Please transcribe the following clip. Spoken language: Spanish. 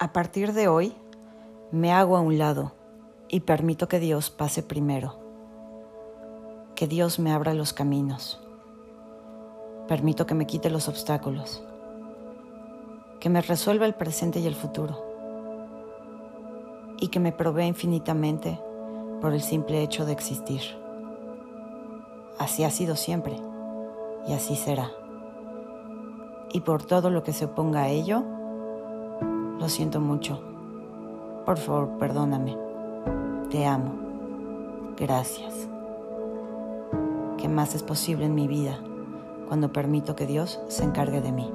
A partir de hoy, me hago a un lado y permito que Dios pase primero. Que Dios me abra los caminos. Permito que me quite los obstáculos. Que me resuelva el presente y el futuro. Y que me provea infinitamente por el simple hecho de existir. Así ha sido siempre y así será. Y por todo lo que se oponga a ello, lo siento mucho. Por favor, perdóname. Te amo. Gracias. ¿Qué más es posible en mi vida cuando permito que Dios se encargue de mí?